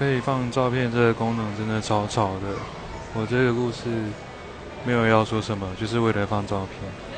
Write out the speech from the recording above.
可以放照片这个功能真的超吵的。我这个故事没有要说什么，就是为了放照片。